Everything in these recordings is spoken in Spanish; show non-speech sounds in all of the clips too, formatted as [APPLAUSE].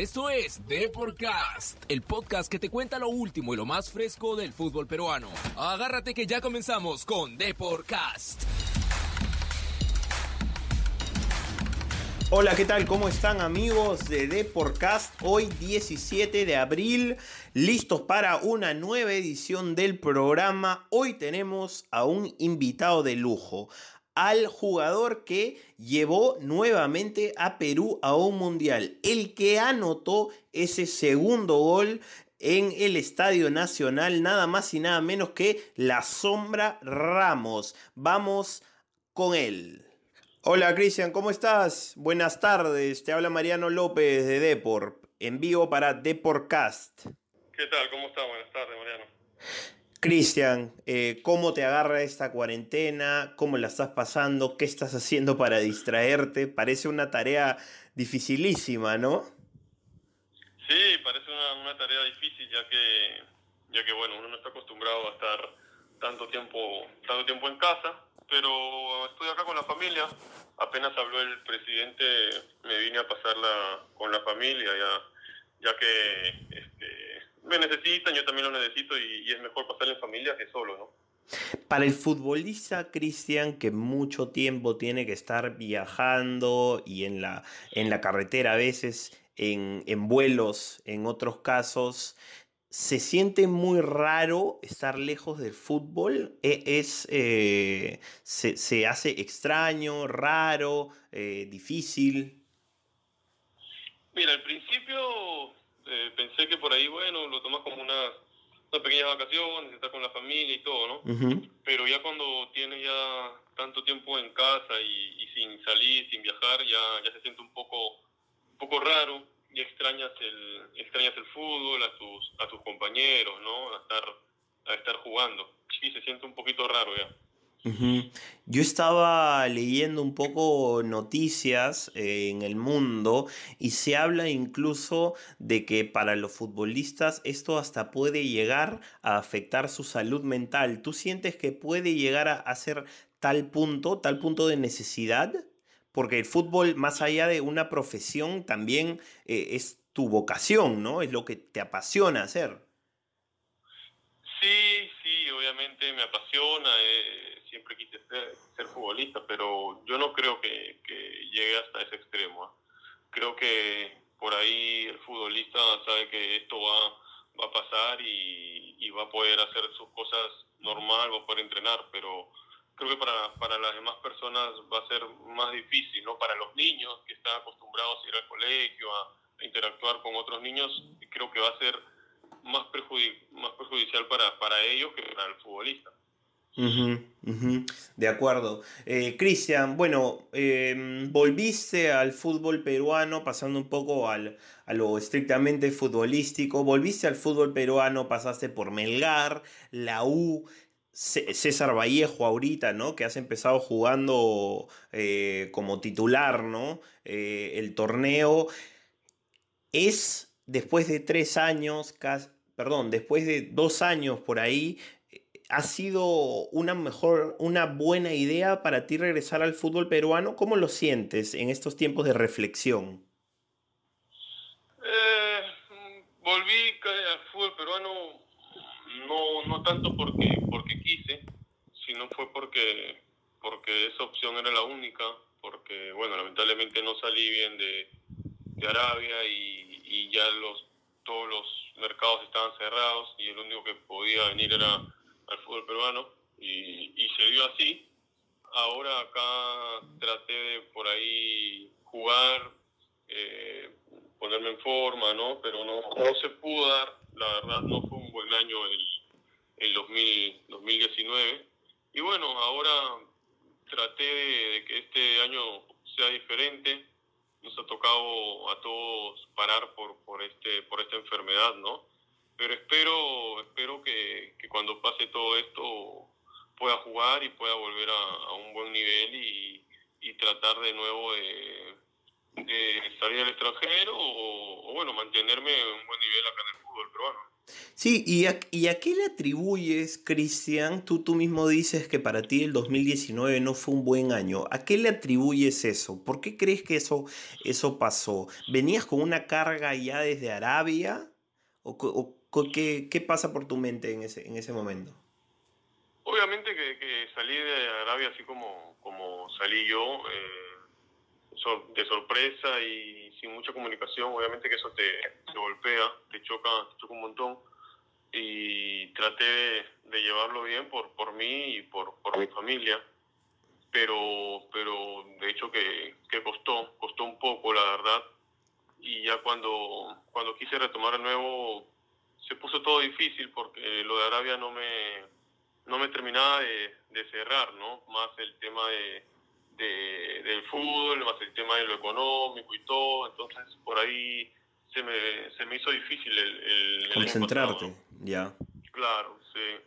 Esto es Deporcast, el podcast que te cuenta lo último y lo más fresco del fútbol peruano. Agárrate que ya comenzamos con Deporcast. Hola, ¿qué tal? ¿Cómo están amigos de Deporcast? Hoy 17 de abril, listos para una nueva edición del programa. Hoy tenemos a un invitado de lujo, al jugador que llevó nuevamente a Perú a un mundial, el que anotó ese segundo gol en el Estadio Nacional, nada más y nada menos que la sombra Ramos. Vamos con él. Hola Cristian, ¿cómo estás? Buenas tardes, te habla Mariano López de Deport, en vivo para Deportcast. ¿Qué tal? ¿Cómo estás? Buenas tardes, Mariano. Cristian, eh, ¿cómo te agarra esta cuarentena? ¿Cómo la estás pasando? ¿Qué estás haciendo para distraerte? Parece una tarea dificilísima, ¿no? Sí, parece una, una tarea difícil ya que, ya que bueno, uno no está acostumbrado a estar tanto tiempo, tanto tiempo en casa pero estoy acá con la familia. Apenas habló el presidente, me vine a pasarla con la familia, ya, ya que este, me necesitan, yo también lo necesito y, es mejor pasarla en familia que solo, ¿no? Para el futbolista Cristian, que mucho tiempo tiene que estar viajando y en la, en la carretera a veces, en, en vuelos, en otros casos, se siente muy raro estar lejos del fútbol. E, es, eh, se, hace extraño, raro, eh, difícil. Mira, al principio eh, pensé que por ahí, bueno, lo tomas como unas, pequeñas vacaciones, estás con la familia y todo, ¿no? Pero ya cuando tienes ya tanto tiempo en casa y, sin salir, sin viajar, ya, ya se siente un poco, un poco raro y extrañas el, extrañas el fútbol, a tus, a tus compañeros, ¿no? A estar, a estar jugando. Sí, se siente un poquito raro ya. Yo estaba leyendo un poco noticias eh, en el mundo y se habla incluso de que para los futbolistas esto hasta puede llegar a afectar su salud mental. ¿Tú sientes que puede llegar a, ser tal punto, tal punto de necesidad? porque el fútbol, más allá de una profesión, también eh, es tu vocación, ¿no? Es lo que te apasiona hacer. Sí, sí, obviamente me apasiona, eh, siempre quise ser, futbolista, pero yo no creo que, llegue hasta ese extremo. ¿ah? Creo que por ahí el futbolista sabe que esto va, va a pasar y, va a poder hacer sus cosas normal, va a poder entrenar, pero creo que para, para las demás personas va a ser más difícil, ¿no? Para los niños que están acostumbrados a ir al colegio, a, interactuar con otros niños, creo que va a ser más, más perjudicial para, para ellos que para el futbolista. De acuerdo. Eh, Cristian, bueno, em, volviste al fútbol peruano pasando un poco al, a lo estrictamente futbolístico, volviste al fútbol peruano, pasaste por Melgar, la U, César Vallejo ahorita, ¿no? Que has empezado jugando eh, como titular, ¿no? Eh, el torneo es después de tres años, perdón, después de dos años por ahí, ¿ha sido una mejor, una buena idea para ti regresar al fútbol peruano? ¿Cómo lo sientes en estos tiempos de reflexión? Eh, volví al fútbol peruano no, no tanto porque, porque quise, sino fue porque, porque esa opción era la única, porque, bueno, lamentablemente no salí bien de, de Arabia y, y, ya los, todos los mercados estaban cerrados y el único que podía venir era al fútbol peruano y, y se dio así. Ahora acá traté de por ahí jugar, eh, ponerme en forma, ¿no? Pero no, no se pudo dar, la verdad no fue un buen año el, el 2019. Y bueno, ahora traté de, que este año sea diferente. Nos ha tocado a todos parar por, por, este, por esta enfermedad, ¿no? Pero espero, espero que, que cuando pase todo esto pueda jugar y pueda volver a, un buen nivel y, y tratar de nuevo de, de salir al extranjero o, bueno, mantenerme en un buen nivel acá en el fútbol peruano. Sí, ¿y a, ¿y a qué le atribuyes, Cristian? Tú, tú mismo dices que para ti el 2019 no fue un buen año. ¿A qué le atribuyes eso? ¿Por qué crees que eso, eso pasó? ¿Venías con una carga ya desde Arabia? ¿O, o qué, qué, pasa por tu mente en ese, en ese momento? Obviamente que, que salí de Arabia así como, como salí yo, eh, de sorpresa y sin mucha comunicación, obviamente que eso te, te golpea, te choca, te choca un montón y traté de, llevarlo bien por, por mí y por, por mi familia, pero, pero de hecho que, que costó, costó un poco la verdad y ya cuando, cuando quise retomar de nuevo se puso todo difícil porque lo de Arabia no me, no me terminaba de, de cerrar, ¿no? Más el tema de, de, del fútbol, más el tema de lo económico y todo, entonces por ahí se me, se me hizo difícil el... el Concentrarte, ya. Claro, sí.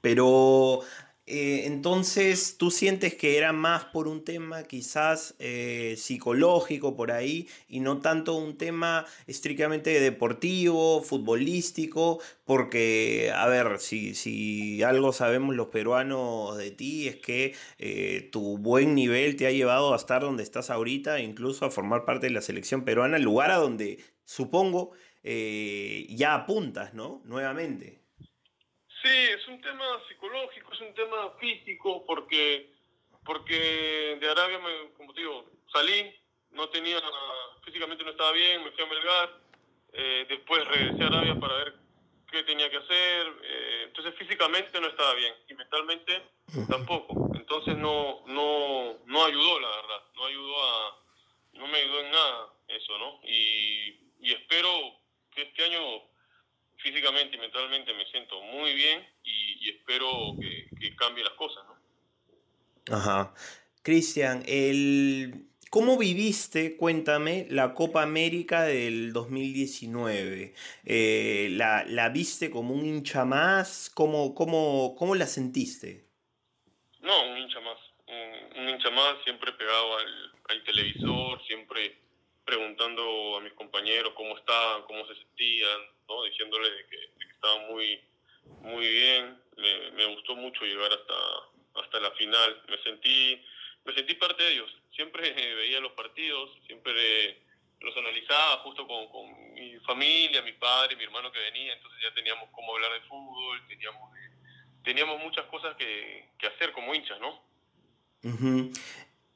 Pero eh, entonces, ¿tú sientes que era más por un tema quizás eh, psicológico por ahí y no tanto un tema estrictamente deportivo, futbolístico? Porque, a ver, si, si algo sabemos los peruanos de ti es que eh, tu buen nivel te ha llevado a estar donde estás ahorita, incluso a formar parte de la selección peruana, el lugar a donde supongo ya apuntas, ¿no? Nuevamente. Sí, es un tema psicológico, es un tema físico, porque, porque de Arabia, me, como te digo, salí, no tenía, físicamente no estaba bien, me fui a Melgar, eh, después regresé a Arabia para ver qué tenía que hacer, eh, entonces físicamente no estaba bien y mentalmente tampoco, entonces no, no, no ayudó la verdad, no ayudó a, no me ayudó en nada eso, ¿no? Y, y espero que este año físicamente y mentalmente me siento muy bien y, espero que, que cambie las cosas, ¿no? Ajá. Cristian, el... ¿Cómo viviste, cuéntame, la Copa América del 2019? Eh, ¿la, ¿la, viste como un hincha más? ¿Cómo, cómo, cómo la sentiste? No, un hincha más. Un, un hincha más, siempre pegado al, al, televisor, siempre preguntando a mis compañeros cómo estaban, cómo se sentían, ¿no? diciéndoles de que, estaban muy, muy bien. Me, gustó mucho llegar hasta, hasta la final. Me sentí, me sentí parte de ellos. Siempre [LAUGHS] veía los partidos, siempre los analizaba justo con, con mi familia, mi padre, mi hermano que venía, entonces ya teníamos cómo hablar de fútbol, teníamos, teníamos muchas cosas que, que hacer como hinchas, ¿no?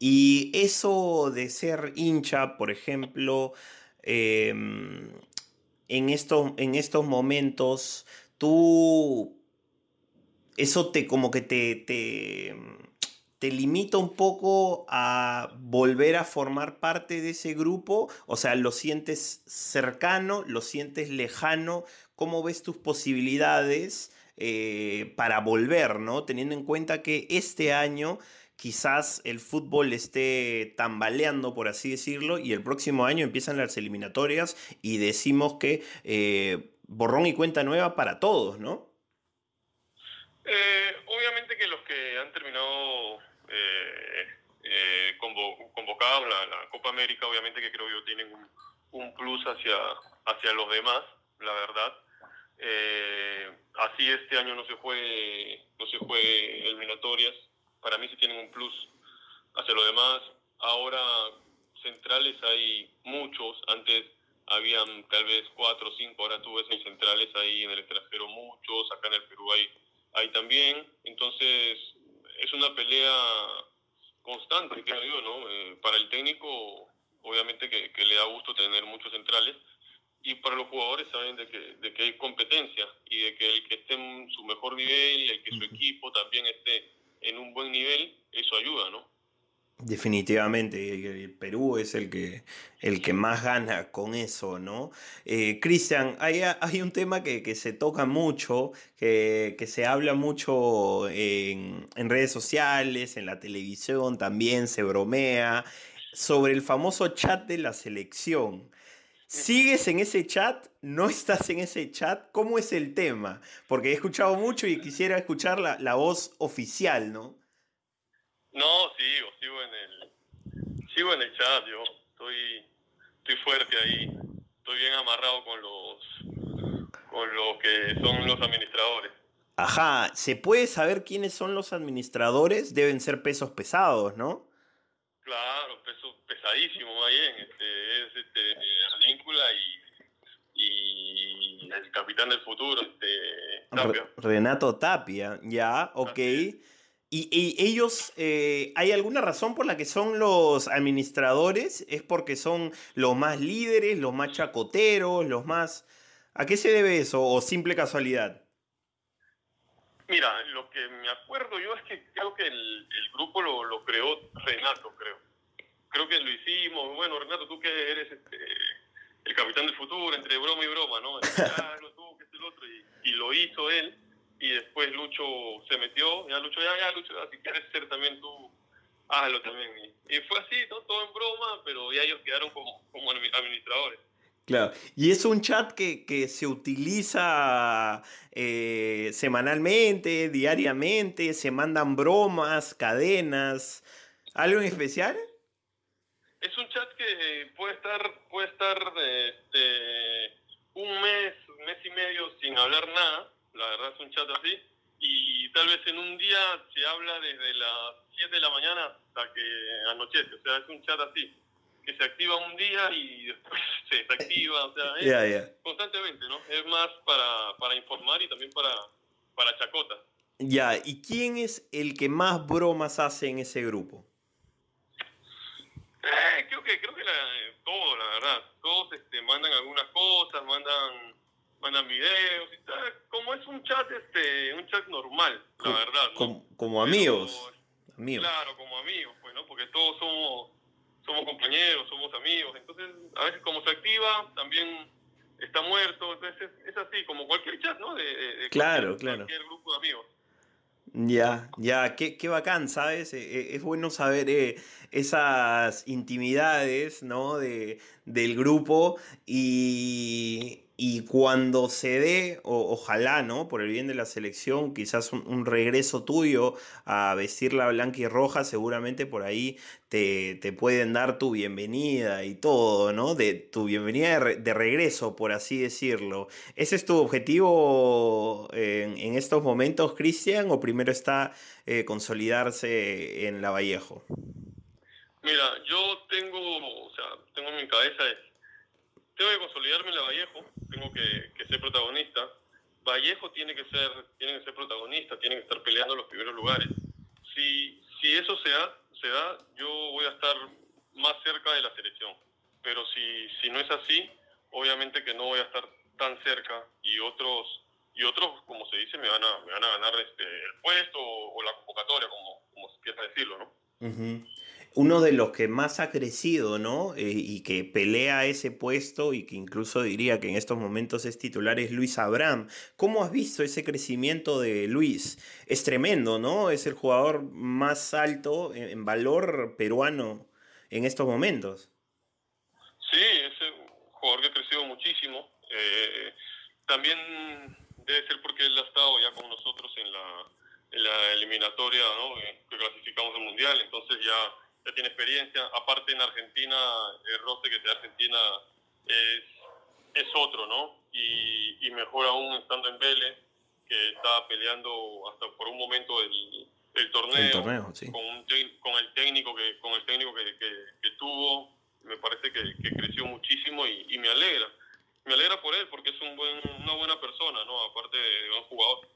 Y eso de ser hincha, por ejemplo, eh, en, estos, en estos momentos, tú, eso te como que te, te, te limita un poco a volver a formar parte de ese grupo, o sea, lo sientes cercano, lo sientes lejano, ¿cómo ves tus posibilidades eh, para volver, ¿no? Teniendo en cuenta que este año quizás el fútbol esté tambaleando, por así decirlo, y el próximo año empiezan las eliminatorias y decimos que eh, borrón y cuenta nueva para todos, ¿no? Eh, obviamente que los que han terminado eh, eh convo convocados la, la, Copa América, obviamente que creo yo tienen un, plus hacia, hacia los demás, la verdad. Así este año no se juegue, no se juegue eliminatorias, para mí sí tienen un plus hacia lo demás. Ahora centrales hay muchos, antes habían tal vez cuatro o cinco, ahora tú ves hay centrales ahí en el extranjero muchos, acá en el Perú hay, hay también, entonces es una pelea constante, creo yo, ¿no? Eh, para el técnico, obviamente que, que, le da gusto tener muchos centrales, y para los jugadores saben de que, de que hay competencia y de que el que esté en su mejor nivel, el que su equipo también esté en un buen nivel, eso ayuda, ¿no? Definitivamente, Perú es el que, el que más gana con eso, ¿no? Eh, Cristian, hay, hay, un tema que, que, se toca mucho, que, que se habla mucho en, redes sociales, en la televisión también, se bromea, sobre el famoso chat de la selección. ¿Sigues en ese chat? ¿No estás en ese chat? ¿Cómo es el tema? Porque he escuchado mucho y quisiera escuchar la, la voz oficial, ¿no? No, sigo, sigo en el, sigo en el chat, yo estoy, estoy fuerte ahí, estoy bien amarrado con los, con lo que son los administradores. Ajá, ¿se puede saber quiénes son los administradores? Deben ser pesos pesados, ¿no? Claro, peso pesadísimo, más bien. Este, es este, Adíncula y, y el capitán del futuro, este, Tapia. Renato Tapia, ya, ok. ¿Y, y ellos, eh, hay alguna razón por la que son los administradores? ¿Es porque son los más líderes, los más chacoteros, los más... ¿A qué se debe eso o simple casualidad? Mira, lo que me acuerdo yo es que creo que el, el grupo lo, lo, creó Renato, creo. Creo que lo hicimos. Bueno, Renato, tú que eres este, el capitán del futuro, entre broma y broma, ¿no? [LAUGHS] Ah, que es el otro. Y, y, lo hizo él. Y después Lucho se metió. Ya Lucho, ya, ya, Lucho, si quieres ser también tú, hazlo también. Y, y fue así, ¿no? Todo en broma, pero ya ellos quedaron como, como administradores. Claro, y es un chat que, que se utiliza eh, semanalmente, diariamente, se mandan bromas, cadenas, ¿algo en especial? Es un chat que puede estar, puede estar este, un mes, un mes y medio sin hablar nada, la verdad es un chat así, y tal vez en un día se habla desde las 7 de la mañana hasta que anochece, o sea, es un chat así que se activa un día y después [LAUGHS] se desactiva, o sea, es yeah, yeah. constantemente, ¿no? Es más para, para informar y también para, para chacota. Ya, ¿y quién es el que más bromas hace en ese grupo? Eh, creo que, creo que la, todo, la verdad. Todos este, mandan algunas cosas, mandan mandan videos y tal. Como es un chat, este, un chat normal, como, la verdad. ¿no? Como, como amigos. Pero, amigos. Claro, como amigos, pues, ¿no? Porque todos somos somos compañeros, somos amigos, entonces a veces como se activa, también está muerto, entonces es, es así, como cualquier chat, ¿no? De, de, de claro, cualquier, claro. cualquier grupo de amigos. Ya, ya, qué, qué bacán, ¿sabes? Eh, es bueno saber eh, esas intimidades, ¿no? De, del grupo y, y cuando se dé, o, ojalá, ¿no? Por el bien de la selección, quizás un, regreso tuyo a vestir la blanca y roja, seguramente por ahí te, te, pueden dar tu bienvenida y todo, ¿no? De tu bienvenida de, re, de regreso, por así decirlo. ¿Ese es tu objetivo en, estos momentos, Cristian, o primero está eh, consolidarse en la Vallejo? Mira, yo tengo, o sea, tengo en mi cabeza tengo que consolidarme en la Vallejo, tengo que, que, ser protagonista. Vallejo tiene que ser, tiene que ser protagonista, tiene que estar peleando los primeros lugares. Si, si eso se da, se da, yo voy a estar más cerca de la selección. Pero si, si no es así, obviamente que no voy a estar tan cerca y otros, y otros como se dice, me van a, me van a ganar este, el puesto o, o la convocatoria, como, como se quiera decirlo, ¿no? Uh -huh uno de los que más ha crecido, ¿no? Eh, y que pelea ese puesto y que incluso diría que en estos momentos es titular es Luis Abraham. ¿Cómo has visto ese crecimiento de Luis? Es tremendo, ¿no? Es el jugador más alto en, valor peruano en estos momentos. Sí, es un jugador que ha crecido muchísimo. Eh, también debe ser porque él ha estado ya con nosotros en la, eliminatoria, ¿no? Que clasificamos al Mundial, entonces ya ya tiene experiencia. Aparte en Argentina, el roce que te da Argentina es, es otro, ¿no? Y, y, mejor aún estando en Vélez, que estaba peleando hasta por un momento el, el torneo, el torneo sí. con, un con, el técnico que con el técnico que, que, que tuvo, me parece que, que creció muchísimo y, y, me alegra. Me alegra por él porque es un buen, una buena persona, ¿no? Aparte de buen jugador.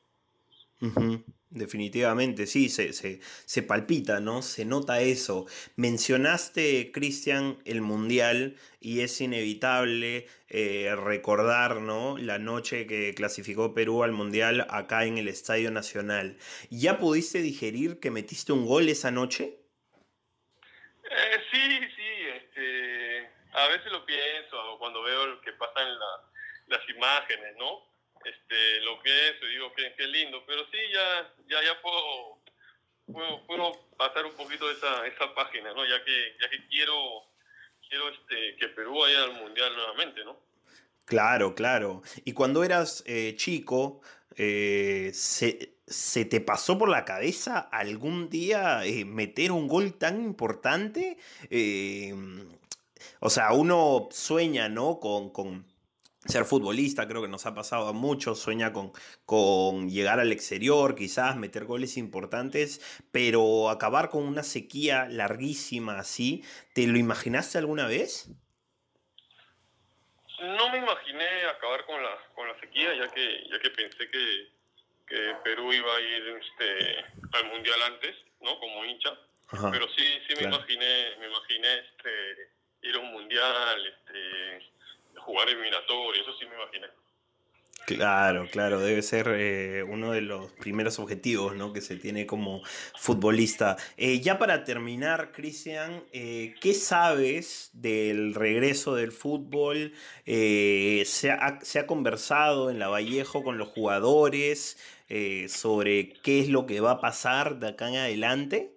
Uh -huh. Definitivamente, sí, se, se, se, palpita, ¿no? Se nota eso. Mencionaste, Cristian, el Mundial y es inevitable eh, recordar, ¿no? La noche que clasificó Perú al Mundial acá en el Estadio Nacional. ¿Ya pudiste digerir que metiste un gol esa noche? Eh, sí, sí, este, a veces lo pienso cuando veo lo que pasa en la, las imágenes, ¿no? Este, lo que es, y digo que, que lindo, pero sí, ya, ya, ya puedo, puedo, puedo pasar un poquito esa, esa página, ¿no? Ya que, ya que quiero, quiero este, que Perú vaya al Mundial nuevamente, ¿no? Claro, claro. Y cuando eras eh, chico, eh, se, ¿se te pasó por la cabeza algún día eh, meter un gol tan importante? o sea, uno sueña, ¿no? Con, con ser futbolista, creo que nos ha pasado a muchos, sueña con, con llegar al exterior, quizás meter goles importantes, pero acabar con una sequía larguísima así, ¿te lo imaginaste alguna vez? No me imaginé acabar con la, con la sequía, ya que, ya que pensé que, que Perú iba a ir este, al Mundial antes, ¿no? Como hincha. Pero sí, sí me imaginé, me imaginé este, ir a un Mundial, este, jugar eliminatorio, eso sí me imaginé. Claro, claro, debe ser eh, uno de los primeros objetivos ¿no? que se tiene como futbolista. Eh, ya para terminar, Cristian, eh, ¿qué sabes del regreso del fútbol? ¿se ha, ¿se, ha, conversado en la Vallejo con los jugadores sobre qué es lo que va a pasar de acá en adelante?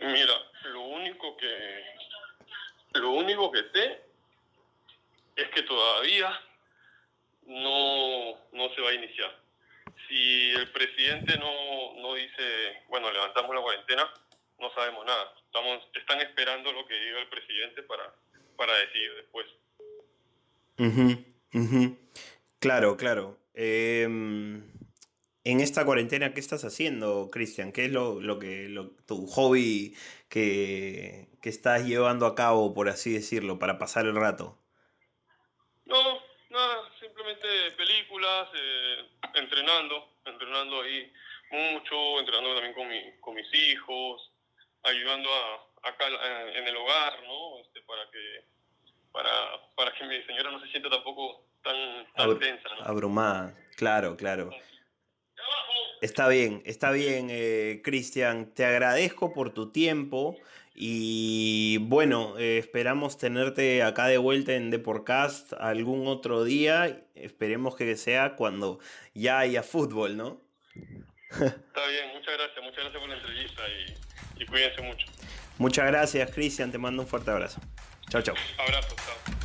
Mira, lo único que lo único que sé es que todavía no, no se va a iniciar. Si el presidente no, no dice, bueno, levantamos la cuarentena, no sabemos nada. Estamos, están esperando lo que diga el presidente para, para decidir después. Claro, claro. Em, en esta cuarentena, ¿qué estás haciendo, Cristian? ¿Qué es lo, lo que tu hobby que, que, estás llevando a cabo, por así decirlo, para pasar el rato? Simplemente películas, eh, entrenando, entrenando ahí mucho, entrenando también con, mi, con mis hijos, ayudando a, acá eh, en el hogar, ¿no? Este, para que para, para que mi señora no se sienta tampoco tan, tan tensa, ¿no? Abrumada, claro, claro. Está bien, está bien, eh, Cristian. Te agradezco por tu tiempo. Y bueno, eh, esperamos tenerte acá de vuelta en Deporcast algún otro día. Esperemos que sea cuando ya haya fútbol, ¿no? Está bien, muchas gracias, muchas gracias por la entrevista y, y cuídense mucho. Muchas gracias, Cristian, te mando un fuerte abrazo. Chao, chao. Abrazo, chao.